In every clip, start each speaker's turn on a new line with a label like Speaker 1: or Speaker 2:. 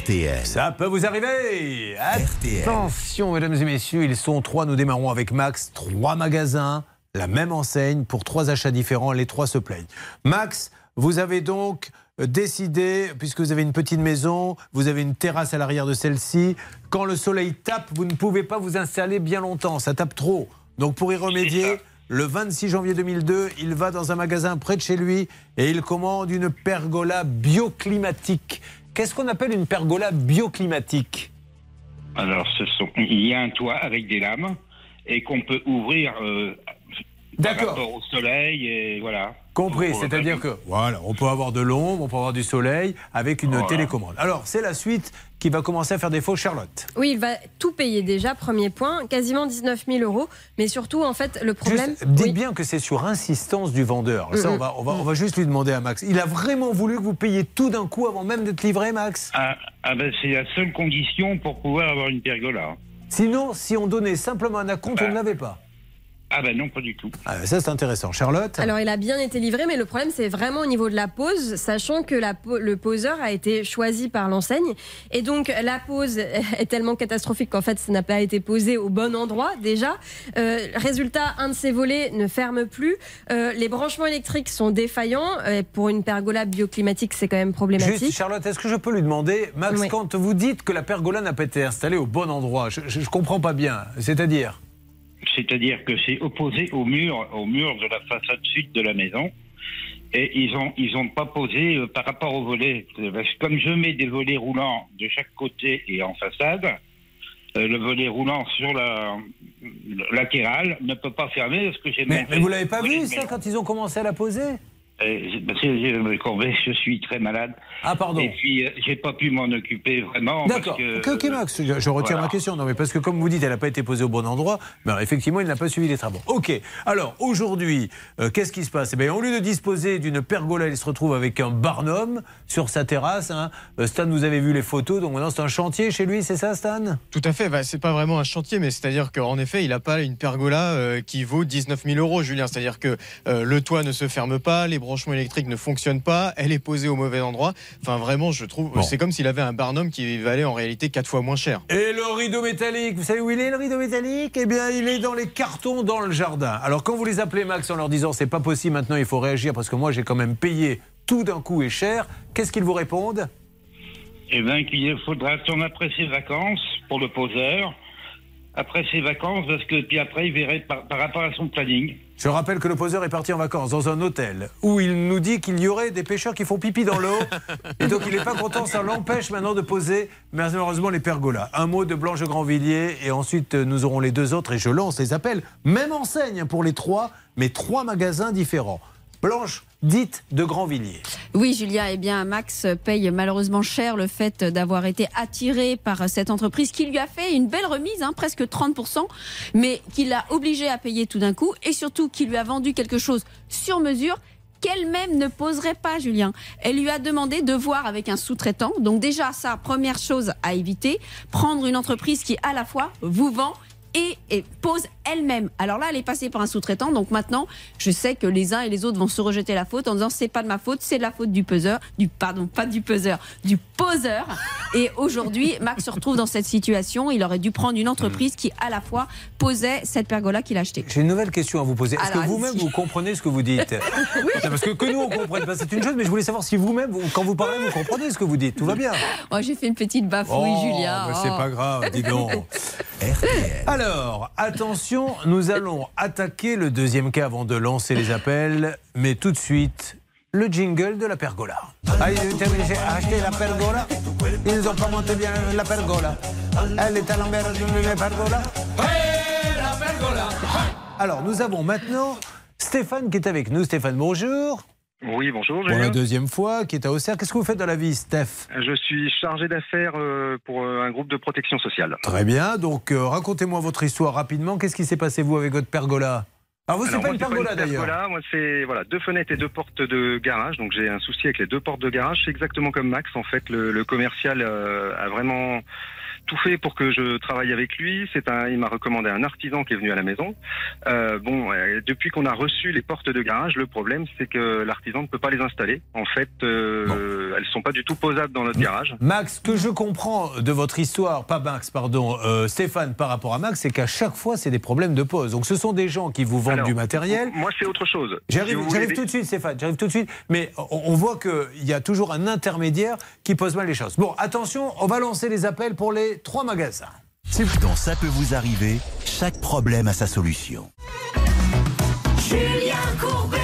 Speaker 1: RTL.
Speaker 2: Ça peut vous arriver Attention, mesdames et messieurs, ils sont trois. Nous démarrons avec Max. Trois magasins, la même enseigne, pour trois achats différents. Les trois se plaignent. Max, vous avez donc décidé, puisque vous avez une petite maison, vous avez une terrasse à l'arrière de celle-ci, quand le soleil tape, vous ne pouvez pas vous installer bien longtemps, ça tape trop. Donc pour y remédier, le 26 janvier 2002, il va dans un magasin près de chez lui et il commande une pergola bioclimatique. Qu'est-ce qu'on appelle une pergola bioclimatique?
Speaker 3: Alors, ce sont, il y a un toit avec des lames et qu'on peut ouvrir euh, par
Speaker 2: D'accord.
Speaker 3: rapport au soleil et voilà.
Speaker 2: Compris, c'est-à-dire que voilà, on peut avoir de l'ombre, on peut avoir du soleil avec une
Speaker 3: Voilà.
Speaker 2: télécommande. Alors, c'est la suite qui va commencer à faire défaut, Charlotte.
Speaker 4: Oui, il va tout payer déjà, premier point, quasiment 19 000 euros. Mais surtout, en fait, le problème.
Speaker 2: Juste, dites
Speaker 4: Oui.
Speaker 2: bien que c'est sur insistance du vendeur. Ça,
Speaker 4: Mhm.
Speaker 2: on va, on, va, on va juste lui demander à Max. Il a vraiment voulu que vous payiez tout d'un coup avant même d'être livré, Max
Speaker 3: Ah, ah ben, c'est la seule condition pour pouvoir avoir une pergola.
Speaker 2: Sinon, si on donnait simplement un acompte, on ne
Speaker 3: Ouais.
Speaker 2: l'avait pas.
Speaker 3: Ah ben non, pas du tout.
Speaker 2: Ah, ça, c'est intéressant. Charlotte
Speaker 4: Alors, il a bien été livré, mais le problème, c'est vraiment au niveau de la pose, sachant que la le poseur a été choisi par l'enseigne. Et donc, la pose est tellement catastrophique qu'en fait, ça n'a pas été posé au bon endroit, déjà. Euh, résultat, un de ses volets ne ferme plus. Euh, les branchements électriques sont défaillants. Euh, pour une pergola bioclimatique, c'est quand même problématique.
Speaker 2: Juste, Charlotte, est-ce que je peux lui demander, Max,
Speaker 4: Oui.
Speaker 2: quand vous dites que la pergola n'a pas été installée au bon endroit, je ne comprends pas bien. C'est-à-dire
Speaker 3: C'est-à-dire que c'est opposé au mur, au mur de la façade sud de la maison. Et ils ont, ils ont pas posé euh, par rapport au volet. Euh, parce que Comme je mets des volets roulants de chaque côté et en façade, euh, le volet roulant sur la le latéral ne peut pas fermer parce que j'ai
Speaker 2: Mais, mais vous l'avez pas vu, ça, quand ils ont commencé à la poser?
Speaker 3: Euh, euh, Courbet, je suis très malade.
Speaker 2: Ah, pardon.
Speaker 3: Et puis, euh, j'ai pas pu m'en occuper vraiment.
Speaker 2: D'accord.
Speaker 3: que-
Speaker 2: Ok, ok, Max, je, je retire
Speaker 3: voilà.
Speaker 2: ma question. Non, mais parce que comme vous dites, elle n'a pas été posée au bon endroit. Mais alors, effectivement, il n'a pas suivi les travaux. Ok. Alors aujourd'hui, euh, qu'est-ce qui se passe? Eh bien, au lieu de disposer d'une pergola, il se retrouve avec un barnum sur sa terrasse. hein. Euh, Stan, vous avez vu les photos. Donc maintenant, c'est un chantier chez lui, c'est ça, Stan?
Speaker 5: Tout à fait, bah, c'est pas vraiment un chantier, mais c'est-à-dire qu'en effet, il n'a pas une pergola euh, qui vaut 19 000 euros, Julien. C'est-à-dire que euh, le toit ne se ferme pas, les branchements électriques ne fonctionnent pas, elle est posée au mauvais endroit. Enfin, vraiment, je trouve,
Speaker 2: Bon.
Speaker 5: c'est comme s'il avait un Barnum qui valait en réalité quatre fois moins cher.
Speaker 2: Et le rideau métallique, vous savez où il est le rideau métallique? Eh bien, il est dans les cartons dans le jardin. Alors quand vous les appelez Max en leur disant c'est pas possible, maintenant il faut réagir parce que moi j'ai quand même payé tout d'un coup et cher, qu'est-ce qu'ils vous répondent?
Speaker 3: Eh bien, qu'il faudra attendre après ses vacances pour le poseur. Après ses vacances, parce que puis après, il verrait par, par rapport à son planning.
Speaker 2: Je rappelle que le poseur est parti en vacances dans un hôtel où il nous dit qu'il y aurait des pêcheurs qui font pipi dans l'eau. Et donc il n'est pas content, ça l'empêche maintenant de poser malheureusement les pergolas. Un mot de Blanche Grandvilliers et ensuite euh, nous aurons les deux autres et je lance les appels. Même enseigne pour les trois, mais trois magasins différents. Blanche, dite de Grandvilliers.
Speaker 6: Oui, Julia, eh bien, Max paye malheureusement cher le fait d'avoir été attiré par cette entreprise qui lui a fait une belle remise, hein, presque 30%, mais qui l'a obligé à payer tout d'un coup et surtout qui lui a vendu quelque chose sur mesure qu'elle-même ne poserait pas, Julien. Elle lui a demandé de voir avec un sous-traitant. Donc déjà, ça, première chose à éviter, prendre une entreprise qui à la fois vous vend et, et pose elle-même. Alors là, elle est passée par un sous-traitant. Donc maintenant, je sais que les uns et les autres vont se rejeter la faute en disant c'est pas de ma faute, c'est de la faute du peseur, du pardon, pas du peseur, du poseur. Et aujourd'hui, Max se retrouve dans cette situation. Il aurait dû prendre une entreprise qui à la fois posait cette pergola qu'il a achetée.
Speaker 2: J'ai une nouvelle question à vous poser. Est-ce que vous-même vous comprenez ce que vous dites Non, Parce que, que nous on comprenne pas, c'est une chose, mais je voulais savoir si vous-même, vous- quand vous parlez, vous comprenez ce que vous dites. Tout va bien.
Speaker 6: Oh, j'ai fait une petite bafouille,
Speaker 2: Oh,
Speaker 6: Julia.
Speaker 2: c'est
Speaker 6: Oh.
Speaker 2: pas grave, dis donc.
Speaker 1: RTL.
Speaker 2: Alors, attention, nous allons attaquer le deuxième cas avant de lancer les appels, mais tout de suite, le jingle de la pergola. Ah, ils terminé, acheté la pergola. Ils ont pas monté bien la pergola. Elle est à l'envers de la pergola. Alors, nous avons maintenant Stéphane qui est avec nous. Stéphane, bonjour.
Speaker 7: Oui, bonjour.
Speaker 2: Pour la deuxième fois, qui est à Auxerre. Qu'est-ce que vous faites dans la vie, Steph?
Speaker 7: Je suis chargé d'affaires euh, pour euh, un groupe de protection sociale.
Speaker 2: Très bien. Donc, euh, racontez-moi votre histoire rapidement. Qu'est-ce qui s'est passé, vous, avec votre pergola? Alors, vous, c'est pas une pergola, d'ailleurs.
Speaker 7: Moi, c'est voilà, deux fenêtres et deux portes de garage. Donc, j'ai un souci avec les deux portes de garage. C'est exactement comme Max. En fait, le, le commercial euh, a vraiment tout fait pour que je travaille avec lui. C'est un, il m'a recommandé un artisan qui est venu à la maison. Euh, bon, euh, depuis qu'on a reçu les portes de garage, le problème c'est que l'artisan ne peut pas les installer. En fait, euh, elles sont pas du tout posables dans notre garage.
Speaker 2: Max, ce que je comprends de votre histoire, pas Max, pardon, euh, Stéphane, par rapport à Max, c'est qu'à chaque fois, c'est des problèmes de pose. Donc ce sont des gens qui vous vendent
Speaker 7: Alors,
Speaker 2: du matériel.
Speaker 7: Moi, c'est autre chose.
Speaker 2: J'arrive
Speaker 7: Si
Speaker 2: j'arrive tout de suite, Stéphane, j'arrive tout de suite. Mais on, on voit qu'il y a toujours un intermédiaire qui pose mal les choses. Bon, attention, on va lancer les appels pour les trois magasins.
Speaker 1: Dans Ça peut vous arriver, chaque problème a sa solution.
Speaker 8: Julien Courbet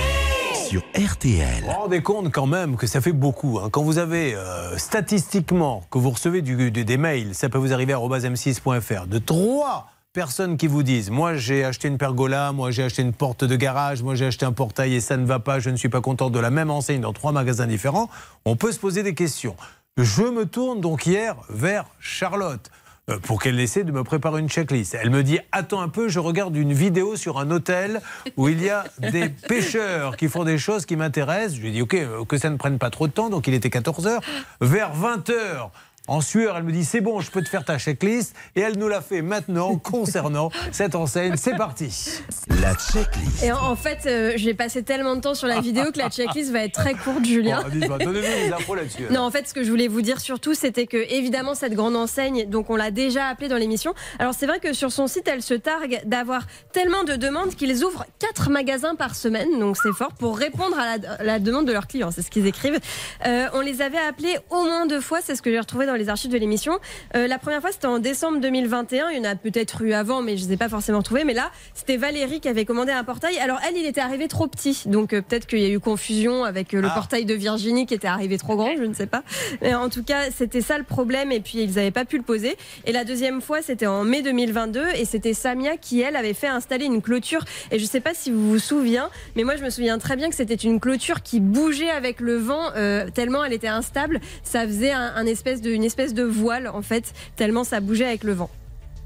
Speaker 1: Sur RTL.
Speaker 2: Vous vous rendez compte quand même que ça fait beaucoup. hein. Quand vous avez euh, statistiquement que vous recevez du- du- des mails, ça peut vous arriver à m6.fr, de trois personnes qui vous disent Moi j'ai acheté une pergola, moi j'ai acheté une porte de garage, moi j'ai acheté un portail et ça ne va pas, je ne suis pas content de la même enseigne dans trois magasins différents, on peut se poser des questions. Je me tourne donc hier vers Charlotte euh, pour qu'elle essaie de me préparer une checklist. Elle me dit Attends un peu, je regarde une vidéo sur un hôtel où il y a des pêcheurs qui font des choses qui m'intéressent. Je lui ai dit Ok, euh, que ça ne prenne pas trop de temps, donc il était 14h. Vers 20h, en sueur, elle me dit C'est bon, je peux te faire ta checklist. Et elle nous l'a fait maintenant concernant cette enseigne. C'est parti.
Speaker 1: La checklist.
Speaker 4: Et en, en fait, euh, j'ai passé tellement de temps sur la vidéo que la checklist va être très courte, Julien.
Speaker 2: Bon, Donnez-nous des infos là-dessus.
Speaker 4: Non, en fait, ce que je voulais vous dire surtout, c'était que évidemment cette grande enseigne, donc on l'a déjà appelée dans l'émission. Alors c'est vrai que sur son site, elle se targue d'avoir tellement de demandes qu'ils ouvrent quatre magasins par semaine, donc c'est fort pour répondre à la, la demande de leurs clients. C'est ce qu'ils écrivent. Euh, on les avait appelés au moins deux fois, c'est ce que j'ai retrouvé dans les archives de l'émission. Euh, la première fois, c'était en décembre 2021. Il y en a peut-être eu avant, mais je ne les ai pas forcément trouvés. Mais là, c'était Valérie qui avait commandé un portail. Alors elle, il était arrivé trop petit, donc euh, peut-être qu'il y a eu confusion avec euh, le
Speaker 2: Ah.
Speaker 4: portail de Virginie qui était arrivé trop grand, je ne sais pas. Mais en tout cas, c'était ça le problème et puis ils n'avaient pas pu le poser. Et la deuxième fois, c'était en mai 2022 et c'était Samia qui, elle, avait fait installer une clôture. Et je ne sais pas si vous vous souvenez, mais moi, je me souviens très bien que c'était une clôture qui bougeait avec le vent euh, tellement elle était instable. Ça faisait un, un espèce de, une espèce de voile, en fait, tellement ça bougeait avec le vent.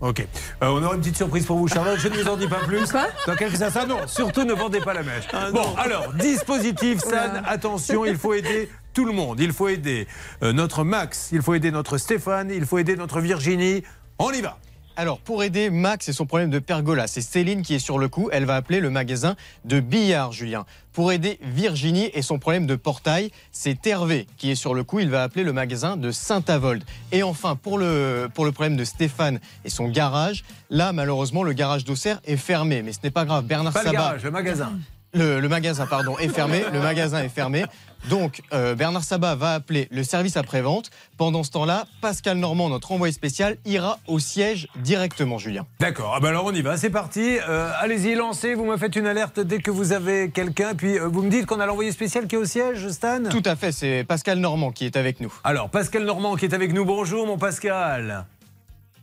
Speaker 2: Ok. Euh, on aura une petite surprise pour vous, Charlotte. Je ne vous en dis pas plus.
Speaker 4: Quoi?
Speaker 2: Dans quelques instants, non, surtout ne vendez pas la mèche. bon, alors, dispositif, San, attention, il faut aider tout le monde. Il faut aider euh, notre Max, il faut aider notre Stéphane, il faut aider notre Virginie. On y va.
Speaker 5: Alors, pour aider Max et son problème de pergola, c'est Céline qui est sur le coup. Elle va appeler le magasin de billard, Julien. Pour aider Virginie et son problème de portail, c'est Hervé qui est sur le coup. Il va appeler le magasin de Saint-Avold. Et enfin, pour le, pour le problème de Stéphane et son garage, là, malheureusement, le garage d'Auxerre est fermé. Mais ce n'est pas grave. Bernard
Speaker 2: Pas le
Speaker 5: Sabat.
Speaker 2: garage, le magasin.
Speaker 5: Le, le magasin, pardon, est fermé. Le magasin est fermé. Donc, euh, Bernard Sabat va appeler le service après-vente. Pendant ce temps-là, Pascal Normand, notre envoyé spécial, ira au siège directement, Julien.
Speaker 2: D'accord, ah ben alors on y va, c'est parti. Euh, Allez-y, lancez, vous me faites une alerte dès que vous avez quelqu'un. Puis euh, vous me dites qu'on a l'envoyé spécial qui est au siège, Stan?
Speaker 5: Tout à fait, c'est Pascal Normand qui est avec nous.
Speaker 2: Alors, Pascal Normand qui est avec nous. Bonjour, mon Pascal.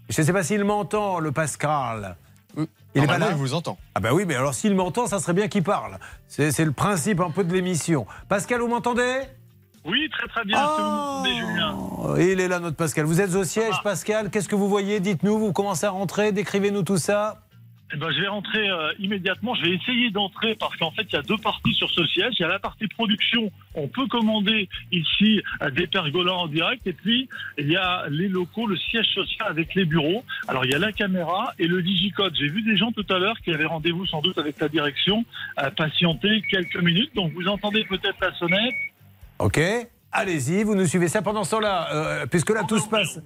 Speaker 2: Je ne sais pas s'il m'entend, le Pascal. Il est pas là
Speaker 5: il vous entend.
Speaker 2: Ah bah oui, mais alors s'il m'entend, ça serait bien qu'il parle. C'est c'est le principe un peu de l'émission. Pascal, vous m'entendez?
Speaker 9: Oui, très très bien. Vous Julien?
Speaker 2: Oh, Il est là, notre Pascal. Vous êtes au siège,
Speaker 9: va.
Speaker 2: Pascal. Qu'est-ce que vous voyez? Dites-nous, vous commencez à rentrer, décrivez-nous tout ça.
Speaker 9: Eh ben, je vais rentrer euh, immédiatement. Je vais essayer d'entrer parce qu'en fait, il y a deux parties sur ce siège. Il y a la partie production. On peut commander ici euh, des pergolas en direct. Et puis, il y a les locaux, le siège social avec les bureaux. Alors, il y a la caméra et le digicode. J'ai vu des gens tout à l'heure qui avaient rendez-vous sans doute avec la direction, euh, patienter quelques minutes. Donc, vous entendez peut-être la sonnette.
Speaker 2: Ok Allez-y, vous nous suivez ça pendant ce temps-là, euh, puisque là tout se passe.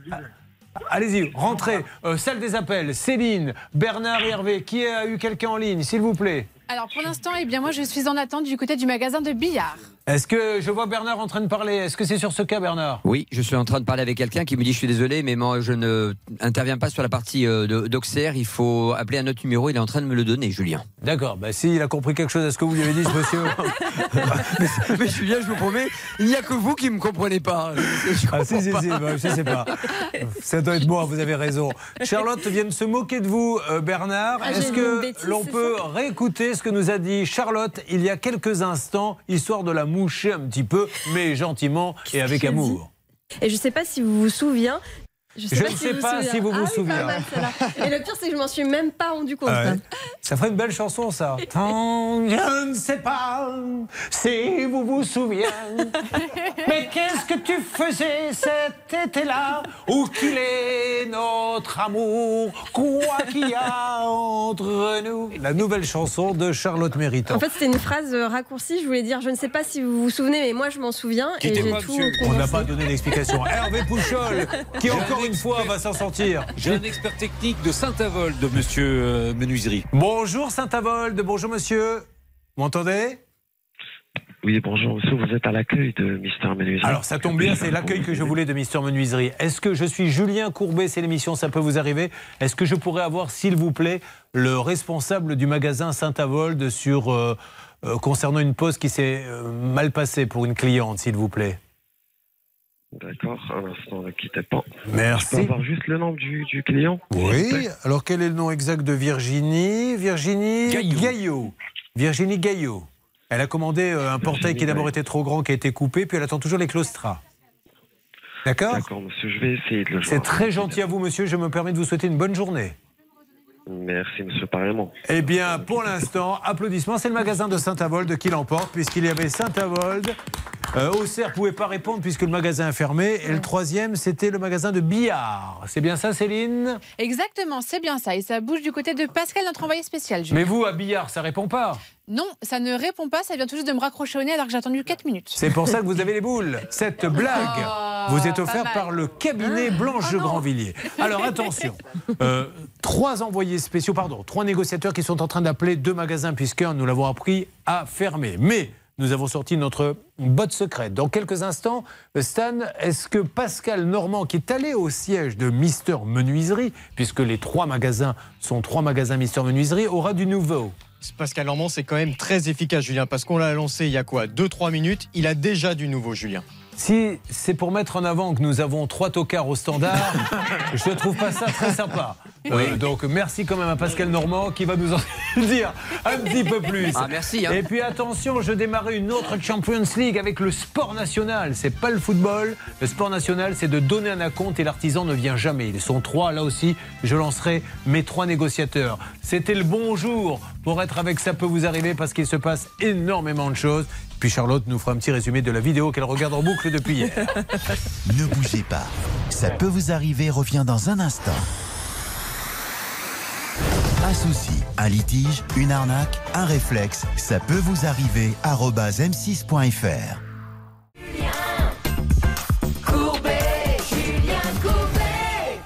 Speaker 2: Allez-y, rentrez. Euh, salle des appels, Céline, Bernard Hervé. Qui a eu quelqu'un en ligne, s'il vous plaît?
Speaker 10: Alors pour l'instant, eh bien moi je suis en attente du côté du magasin de billard.
Speaker 2: Est-ce que je vois Bernard en train de parler? Est-ce que c'est sur ce cas, Bernard?
Speaker 11: Oui, je suis en train de parler avec quelqu'un qui me dit je suis désolé, mais moi je ne interviens pas sur la partie euh, d'Auxerre. Il faut appeler un autre numéro. Il est en train de me le donner, Julien.
Speaker 2: D'accord, bah, s'il a compris quelque chose à ce que vous lui avez dit, ce monsieur.
Speaker 11: mais Julien, je vous promets, il n'y a que vous qui me comprenez pas. Je
Speaker 2: Ah, si, si,
Speaker 11: pas.
Speaker 2: si, bah, je sais pas. Ça doit être moi, vous avez raison. Charlotte vient de se moquer de vous, euh, Bernard.
Speaker 4: Ah,
Speaker 2: Est-ce que l'on peut réécouter ce que nous a dit Charlotte il y a quelques instants, histoire de la moucher un petit peu, mais gentiment et avec amour.
Speaker 4: Et je ne sais pas si vous vous souvenez,
Speaker 2: Je, ne sais pas si vous vous
Speaker 4: Ah
Speaker 2: souvenez.
Speaker 4: celle-là. Et le pire, c'est que je m'en suis même pas rendu compte.
Speaker 2: Ah ouais. Ça ferait une belle chanson, ça. Tant, je ne sais pas si vous vous souvenez. Mais qu'est-ce que tu faisais cet été-là? Où qu'il est notre amour Quoi qu'il y a entre nous La nouvelle chanson de Charlotte Méritant.
Speaker 4: En fait, c'était une phrase euh, raccourcie. Je voulais dire, je ne sais pas si vous vous souvenez, mais moi, je m'en souviens. Et j'ai tout
Speaker 2: On n'a pas donné d'explication. Hervé Pouchol, qui
Speaker 12: J'ai
Speaker 2: encore
Speaker 12: un
Speaker 2: une fois va s'en sortir.
Speaker 12: J'ai un expert technique de Saint-Avold, de monsieur euh, Menuiserie.
Speaker 2: Bonjour Saint-Avold, bonjour monsieur. Vous m'entendez?
Speaker 13: Oui, bonjour monsieur, vous êtes à l'accueil de Mister Menuiserie.
Speaker 2: Alors ça tombe bien, c'est l'accueil que je voulais de Mister Menuiserie. Est-ce que je suis Julien Courbet, c'est l'émission, ça peut vous arriver Est-ce que je pourrais avoir, s'il vous plaît, le responsable du magasin Saint-Avold sur euh, euh, concernant une pause qui s'est euh, mal passée pour une cliente, s'il vous plaît?
Speaker 13: D'accord, un instant, ne quittez pas.
Speaker 2: Merci.
Speaker 13: Je peux avoir juste le nom du, du client
Speaker 2: Oui, alors quel est le nom exact de Virginie? Virginie Gaillot. Virginie Gaillot. Elle a commandé euh, un portail qui d'abord était trop grand, qui a été coupé, puis elle attend toujours les claustras. D'accord?
Speaker 13: D'accord, monsieur, je vais essayer de le
Speaker 2: C'est très gentil à vous, monsieur. Je me permets de vous souhaiter une bonne journée.
Speaker 13: Merci, monsieur, pareillement.
Speaker 2: Eh bien, pour l'instant, applaudissements. C'est le magasin de Saint-Avold qui l'emporte, puisqu'il y avait Saint-Avold. Euh, Auxerre ne pouvait pas répondre puisque le magasin est fermé. Et le troisième, c'était le magasin de billard. C'est bien ça, Céline?
Speaker 10: Exactement, c'est bien ça. Et ça bouge du côté de Pascal, notre envoyé spécial. Julien.
Speaker 2: Mais vous, à billard, ça répond pas?
Speaker 10: Non, ça ne répond pas. Ça vient tout juste de me raccrocher au nez alors que j'ai attendu 4 minutes.
Speaker 2: C'est pour ça que vous avez les boules. Cette blague
Speaker 10: Oh,
Speaker 2: vous est
Speaker 10: pas
Speaker 2: offerte
Speaker 10: mal.
Speaker 2: par le cabinet Blanche de Grandvilliers. Alors attention, euh, trois envoyés spéciaux, pardon, trois négociateurs qui sont en train d'appeler deux magasins, puisqu'un, nous l'avons appris, a fermé. Mais nous avons sorti notre botte secrète. Dans quelques instants, Stan, est-ce que Pascal Normand, qui est allé au siège de Mister Menuiserie, puisque les trois magasins sont trois magasins Mister Menuiserie, aura du nouveau?
Speaker 5: Pascal Normand, c'est quand même très efficace, Julien, parce qu'on l'a lancé il y a quoi? 2-3 minutes. Il a déjà du nouveau, Julien.
Speaker 2: Si c'est pour mettre en avant que nous avons trois tocards au standard, je ne trouve pas ça très sympa. Euh, donc merci quand même à Pascal Normand qui va nous en dire un petit peu plus.
Speaker 11: Ah, merci, hein.
Speaker 2: Et puis attention, je démarrais une autre Champions League avec le sport national. C'est pas le football. Le sport national, c'est de donner un acompte et l'artisan ne vient jamais. Ils sont trois. Là aussi, je lancerai mes trois négociateurs. C'était le bonjour pour être avec Ça peut vous arriver parce qu'il se passe énormément de choses. Puis Charlotte nous fera un petit résumé de la vidéo qu'elle regarde en boucle depuis hier.
Speaker 1: Ne bougez pas. Ça peut vous arriver revient dans un instant. Un souci, un litige, une arnaque, un réflexe, ça peut vous arriver. arobase m6.fr.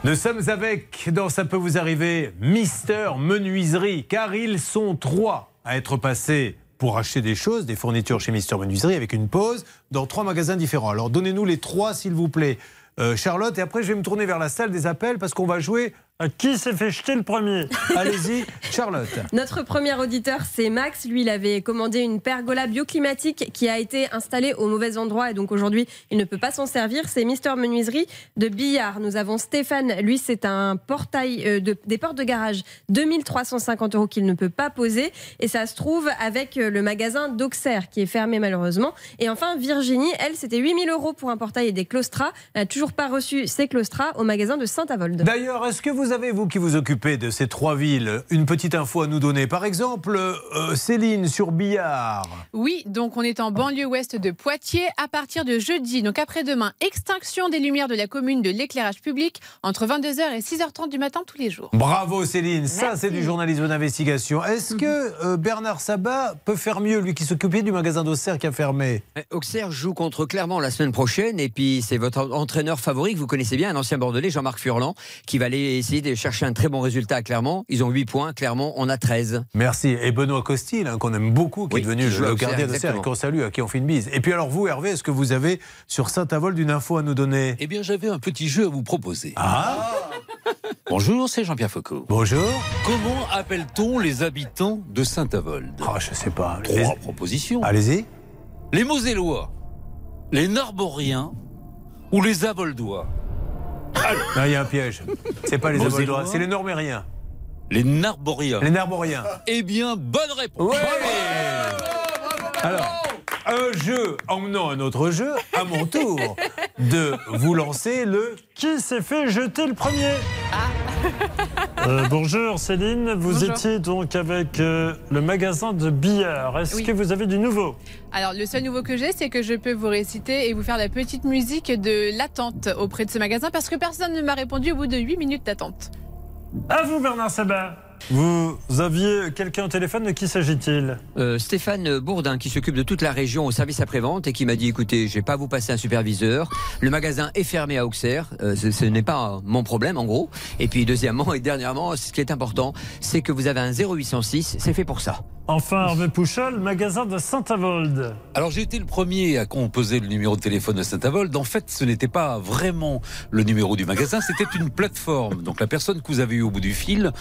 Speaker 2: Nous sommes avec, dans Ça peut vous arriver, Mister Menuiserie, car ils sont trois à être passés pour acheter des choses, des fournitures chez Mister Menuiserie, avec une pause, dans trois magasins différents. Alors donnez-nous les trois, s'il vous plaît, Euh, Charlotte, et après je vais me tourner vers la salle des appels, parce qu'on va jouer qui s'est fait jeter le premier? Allez-y, Charlotte.
Speaker 4: Notre premier auditeur, c'est Max. Lui, il avait commandé une pergola bioclimatique qui a été installée au mauvais endroit et donc aujourd'hui, il ne peut pas s'en servir. C'est Mister Menuiserie de Billard. Nous avons Stéphane. Lui, c'est un portail euh, de, des portes de garage 2350 euros qu'il ne peut pas poser et ça se trouve avec euh, le magasin d'Auxerre qui est fermé malheureusement. Et enfin, Virginie, elle, c'était 8000 euros pour un portail et des claustras. Elle n'a toujours pas reçu ses claustras au magasin de Saint-Avold.
Speaker 2: D'ailleurs, est-ce que vous avez, vous qui vous occupez de ces trois villes, une petite info à nous donner Par exemple, euh, Céline sur Billard.
Speaker 10: Oui, donc on est en banlieue ouest de Poitiers à partir de jeudi, donc après-demain, extinction des lumières de la commune de l'éclairage public entre 22h et 6h30 du matin tous les jours.
Speaker 2: Bravo Céline, ça c'est du journalisme d'investigation. Est-ce que euh, Bernard Sabat peut faire mieux, lui qui s'occupait du magasin d'Auxerre qui a fermé?
Speaker 11: Auxerre joue contre Clermont la semaine prochaine et puis c'est votre entraîneur favori que vous connaissez bien, un ancien Bordelais, Jean-Marc Furlan, qui va aller essayer de chercher un très bon résultat à Clermont. Ils ont 8 points, Clermont en a 13.
Speaker 2: Merci. Et Benoît Costil, hein, qu'on aime beaucoup, qui
Speaker 11: Oui,
Speaker 2: est devenu
Speaker 11: qui
Speaker 2: le, gardien d'Auxerre et qu'on salue, à qui on fait une bise. Et puis alors vous, Hervé, est-ce que vous avez sur Saint-Avold une info à nous donner?
Speaker 12: Eh bien, j'avais un petit jeu à vous proposer.
Speaker 2: Ah
Speaker 12: Bonjour, c'est Jean-Pierre Foucault.
Speaker 2: Bonjour.
Speaker 12: Comment appelle-t-on les habitants de Saint-Avold?
Speaker 2: Ah, je sais pas.
Speaker 12: Trois
Speaker 2: Les-
Speaker 12: propositions.
Speaker 2: Allez-y.
Speaker 12: Les Mosellois, les Narboriens ou les Aboldois
Speaker 2: Non, il y a un piège. C'est pas les. Aboldois, c'est les Normériens.
Speaker 12: Les Narboriens.
Speaker 2: Les Narboriens.
Speaker 12: Eh bien, bonne réponse.
Speaker 2: Ouais Alors, un jeu emmenant un autre jeu, à mon tour. de vous lancer le
Speaker 14: Qui s'est fait jeter le premier Euh, bonjour Céline, vous
Speaker 10: Bonjour.
Speaker 14: étiez donc avec euh, le magasin de billard. Est-ce
Speaker 10: Oui.
Speaker 14: que vous avez du nouveau?
Speaker 10: Alors, le seul nouveau que j'ai, c'est que je peux vous réciter et vous faire la petite musique de l'attente auprès de ce magasin parce que personne ne m'a répondu au bout de 8 minutes d'attente.
Speaker 14: À vous Bernard Sabat Vous aviez quelqu'un au téléphone, de qui s'agit-il?
Speaker 11: Euh, Stéphane Bourdin qui s'occupe de toute la région au service après-vente et qui m'a dit écoutez, je vais pas vous passer un superviseur. Le magasin est fermé à Auxerre. Euh, ce, ce n'est pas mon problème en gros. Et puis deuxièmement et dernièrement, ce qui est important, c'est que vous avez un 0806. C'est fait pour ça.
Speaker 14: Enfin, Hervé Pouchol, magasin de Saint-Avold.
Speaker 12: Alors j'ai été le premier à composer le numéro de téléphone de Saint-Avold. En fait, ce n'était pas vraiment le numéro du magasin, c'était une plateforme. Donc la personne que vous avez eu au bout du fil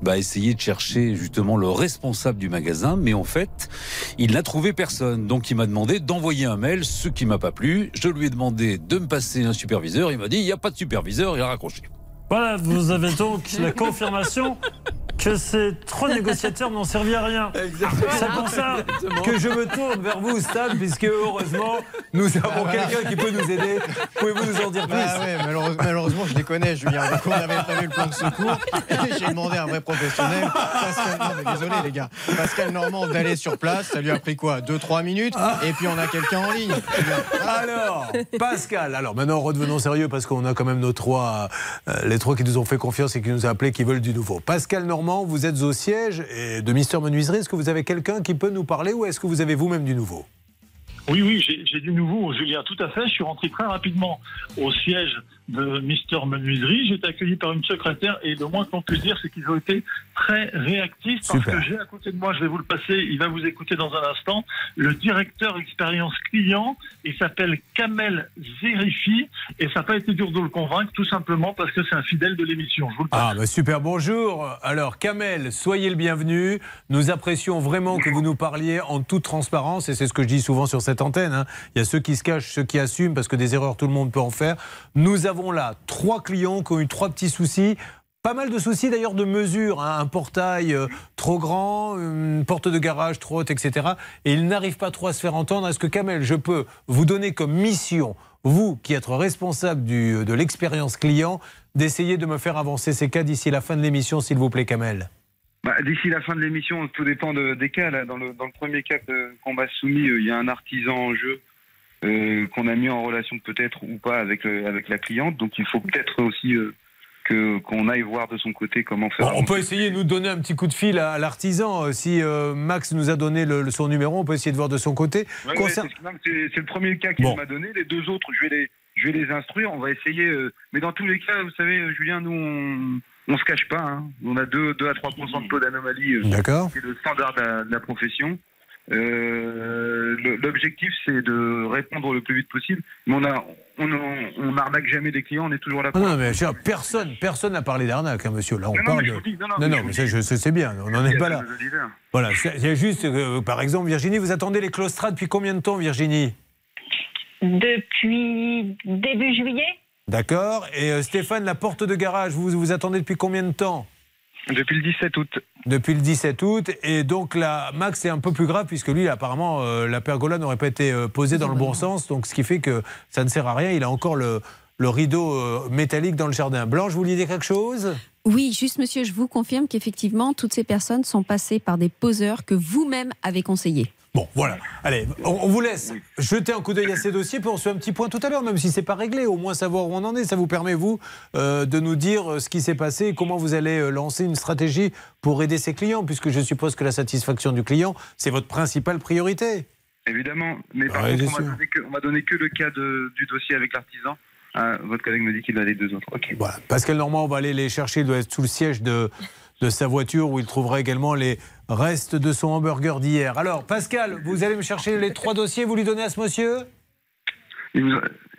Speaker 12: bah, a essayé de chercher justement le responsable du magasin, mais en fait, il n'a trouvé personne. Donc il m'a demandé d'envoyer un mail, ce qui m'a pas plu. Je lui ai demandé de me passer un superviseur. Il m'a dit il n'y a pas de superviseur, il a raccroché.
Speaker 14: Voilà, vous avez donc la confirmation que ces trois négociateurs n'ont servi à rien. C'est pour ça
Speaker 2: que je me tourne vers vous, Stan, puisque heureusement, nous avons quelqu'un qui peut nous aider. Pouvez-vous nous en dire plus
Speaker 5: Bah ouais, malheureusement, malheureusement, je les connais, Julien. On avait prévu le plan de secours. J'ai demandé à un vrai professionnel, Pascal, non, mais désolé, les gars, Pascal Normand, d'aller sur place. Ça lui a pris quoi 2-3 minutes Et puis, on a quelqu'un en ligne.
Speaker 2: Alors, Pascal, alors maintenant redevenons sérieux parce qu'on a quand même nos trois, euh, les trois qui nous ont fait confiance et qui nous ont appelés, qui veulent du nouveau. Pascal Normand, vous êtes au siège de Mister Menuiserie. Est-ce que vous avez quelqu'un qui peut nous parler ou est-ce que vous avez vous-même du nouveau?
Speaker 9: Oui, oui, j'ai du nouveau, Julien, tout à fait. Je suis rentré très rapidement au siège de Mister Menuiserie. J'ai été accueilli par une secrétaire et le moins qu'on peut dire, c'est qu'ils ont été très réactifs parce
Speaker 2: Super.
Speaker 9: que j'ai à côté de moi, je vais vous le passer, il va vous écouter dans un instant, le directeur expérience client. Il s'appelle Kamel Zerifi et ça n'a pas été dur de le convaincre, tout simplement parce que c'est un fidèle de l'émission. Je vous le passe.
Speaker 2: Ah, bah super, bonjour. Alors, Kamel, soyez le bienvenu. Nous apprécions vraiment que vous nous parliez en toute transparence, et c'est ce que je dis souvent sur cette antenne. hein. Il y a ceux qui se cachent, ceux qui assument, parce que des erreurs, tout le monde peut en faire. Nous avons là trois clients qui ont eu trois petits soucis. Pas mal de soucis d'ailleurs de mesure, hein. un portail euh, trop grand, une porte de garage trop haute, etc. Et ils n'arrivent pas trop à se faire entendre. Est-ce que Kamel, je peux vous donner comme mission, vous qui êtes responsable du- de l'expérience client, d'essayer de me faire avancer ces cas d'ici la fin de l'émission, s'il vous plaît, Kamel?
Speaker 7: Bah, D'ici la fin de l'émission, tout dépend de- des cas. Là. Dans, le, dans le premier cas qu'on m'a soumis, euh, il y a un artisan en jeu euh, qu'on a mis en relation peut-être ou pas avec, le- avec la cliente. Donc il faut peut-être aussi euh, que qu'on aille voir de son côté comment faire.
Speaker 2: Bon, on peut essayer de nous donner un petit coup de fil à, à l'artisan. Si euh, Max nous a donné le- son numéro, on peut essayer de voir de son côté.
Speaker 7: Ouais, ouais,
Speaker 2: Concern-
Speaker 7: c'est le premier cas qu'il
Speaker 2: Bon.
Speaker 7: m'a donné. Les deux autres, je vais les, je vais les instruire. On va essayer. mais dans tous les cas, vous savez, Julien, nous, on, on se cache pas. hein. On a 2, 2 à 3% de taux d'anomalie. euh,
Speaker 2: D'accord.
Speaker 7: C'est le standard de la, de la profession. Euh, L'objectif, c'est de répondre le plus vite possible. Mais on a, on, on n'arnaque jamais des clients. On est toujours là.
Speaker 2: Ah
Speaker 7: pour-
Speaker 2: non, mais cher, personne personne n'a parlé d'arnaque, hein, monsieur. Là, on
Speaker 7: Non, non,
Speaker 2: parle
Speaker 7: mais
Speaker 2: de...
Speaker 7: vous dis, non, non,
Speaker 2: non,
Speaker 7: mais
Speaker 2: non, mais ça, je c'est bien. On n'en est pas là.
Speaker 7: Il y a.
Speaker 2: Voilà, juste, que, par exemple, Virginie, vous attendez les claustrats depuis combien de temps, Virginie?
Speaker 15: Depuis début juillet
Speaker 2: D'accord. Et euh, Stéphane, la porte de garage, vous vous attendez depuis combien de temps?
Speaker 7: Depuis le 17 août.
Speaker 2: Depuis le 17 août. Et donc, là, Max, c'est un peu plus grave, puisque lui, apparemment, euh, la pergola n'aurait pas été euh, posée dans le bon sens. Donc, ce qui fait que ça ne sert à rien. Il a encore le, le rideau euh, métallique dans le jardin. Blanche, vous vouliez dire quelque chose?
Speaker 6: Oui, juste monsieur, je vous confirme qu'effectivement, toutes ces personnes sont passées par des poseurs que vous-même avez conseillés.
Speaker 2: Bon, voilà. Allez, on, on vous laisse jeter un coup d'œil à ces dossiers, puis on se fait un petit point tout à l'heure, même si c'est pas réglé, au moins savoir où on en est. Ça vous permet, vous, euh, de nous dire euh, ce qui s'est passé et comment vous allez euh, lancer une stratégie pour aider ces clients, puisque je suppose que la satisfaction du client, c'est votre principale priorité.
Speaker 7: Évidemment, mais par
Speaker 2: Ouais,
Speaker 7: contre, on m'a
Speaker 2: sûr.
Speaker 7: donné, que- on le cas de- du dossier avec l'artisan. Ah, votre collègue me dit qu'il a les deux autres. Ok.
Speaker 2: Voilà. Pascal Normand, on va aller les chercher. Il doit être sous le siège de, de sa voiture où il trouvera également les restes de son hamburger d'hier. Alors, Pascal, vous allez me chercher les trois dossiers, vous lui donnez à ce monsieur?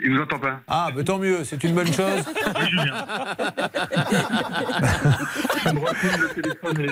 Speaker 7: Il il vous entend pas.
Speaker 2: Ah, mais tant mieux, c'est une bonne chose.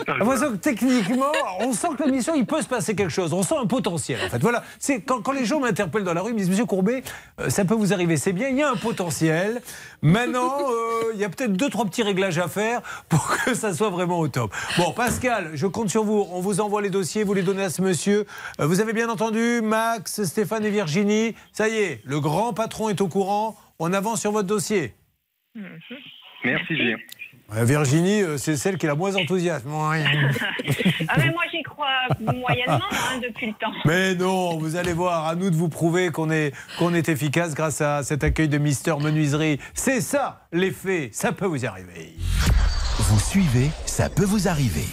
Speaker 2: L'impression que techniquement, on sent que l'émission, il peut se passer quelque chose. On sent un potentiel, en fait. Voilà. C'est quand, quand les gens m'interpellent dans la rue, ils me disent Monsieur Courbet, euh, ça peut vous arriver, c'est bien, il y a un potentiel. Maintenant, euh, il y a peut-être deux, trois petits réglages à faire pour que ça soit vraiment au top. Bon, Pascal, je compte sur vous. On vous envoie les dossiers, vous les donnez à ce monsieur. Euh, vous avez bien entendu, Max, Stéphane et Virginie. Ça y est, le grand patron est au courant. on avance sur votre dossier.
Speaker 7: Merci, Julien.
Speaker 2: Euh, Virginie, euh, c'est celle qui est la moins enthousiaste.
Speaker 15: ah mais moi j'y crois moyennement hein, depuis le temps.
Speaker 2: Mais non, vous allez voir, à nous de vous prouver qu'on est, qu'on est efficace grâce à cet accueil de Mister Menuiserie. C'est ça, l'effet, ça peut vous arriver.
Speaker 1: Vous suivez, ça peut vous arriver.